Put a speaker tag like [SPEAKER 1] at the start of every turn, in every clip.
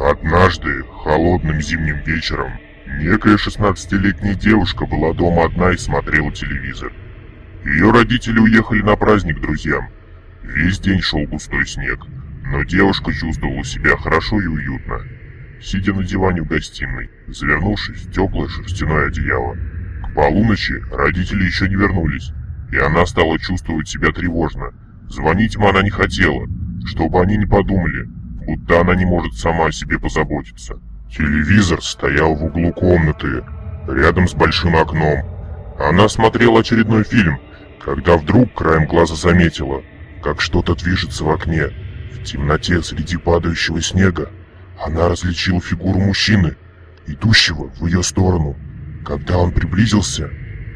[SPEAKER 1] Однажды, холодным зимним вечером, некая 16-летняя девушка была дома одна и смотрела телевизор. Ее родители уехали на праздник друзьям. Весь день шел густой снег, но девушка чувствовала себя хорошо и уютно, сидя на диване в гостиной, завернувшись в теплое шерстяное одеяло. К полуночи родители еще не вернулись, и она стала чувствовать себя тревожно. Звонить им она не хотела, чтобы они не подумали, будто она не может сама о себе позаботиться. Телевизор стоял в углу комнаты, рядом с большим окном. Она смотрела очередной фильм, когда вдруг краем глаза заметила, как что-то движется в окне. В темноте среди падающего снега она различила фигуру мужчины, идущего в ее сторону. Когда он приблизился,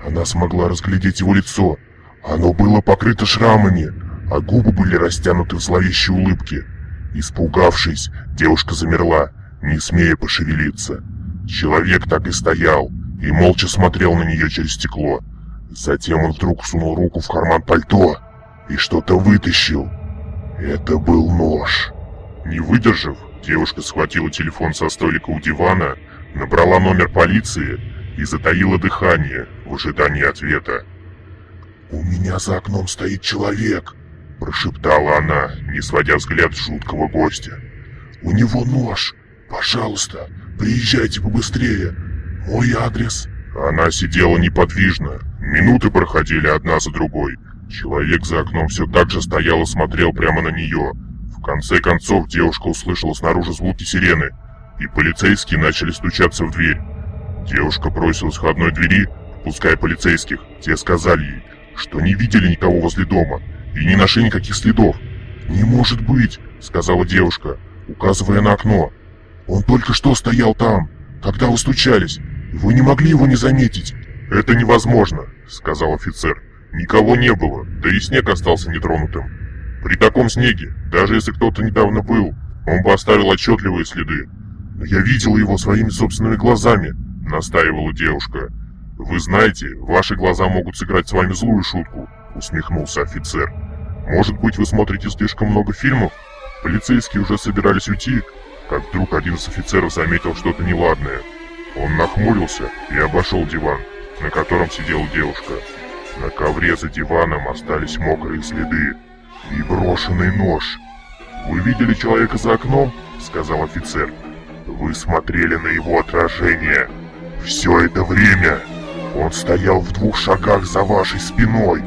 [SPEAKER 1] она смогла разглядеть его лицо. Оно было покрыто шрамами, а губы были растянуты в зловещей улыбке. Испугавшись, девушка замерла, не смея пошевелиться. Человек так и стоял и молча смотрел на нее через стекло. Затем он вдруг сунул руку в карман пальто и что-то вытащил. Это был нож. Не выдержав, девушка схватила телефон со столика у дивана, набрала номер полиции и затаила дыхание в ожидании ответа. «У меня за окном стоит человек», – прошептала она, не сводя взгляд с жуткого гостя. «У него нож. Пожалуйста, приезжайте побыстрее. Мой адрес». Она сидела неподвижно. Минуты проходили одна за другой. Человек за окном все так же стоял и смотрел прямо на нее. В конце концов девушка услышала снаружи звуки сирены, и полицейские начали стучаться в дверь. Девушка бросилась к входной двери, пуская полицейских. Те сказали ей, что не видели никого возле дома и не нашли никаких следов. «Не может быть!» — сказала девушка, указывая на окно. «Он только что стоял там, когда вы стучались. Вы не могли его не заметить». «Это невозможно», — сказал офицер. «Никого не было, да и снег остался нетронутым. При таком снеге, даже если кто-то недавно был, он бы оставил отчетливые следы. Но я видел его своими собственными глазами», — настаивала девушка. «Вы знаете, ваши глаза могут сыграть с вами злую шутку», — усмехнулся офицер. «Может быть, вы смотрите слишком много фильмов? Полицейские уже собирались уйти, как вдруг один из офицеров заметил что-то неладное. Он нахмурился и обошел диван, на котором сидела девушка. На ковре за диваном остались мокрые следы и брошенный нож. «Вы видели человека за окном?» — сказал офицер. «Вы смотрели на его отражение. Все это время он стоял в двух шагах за вашей спиной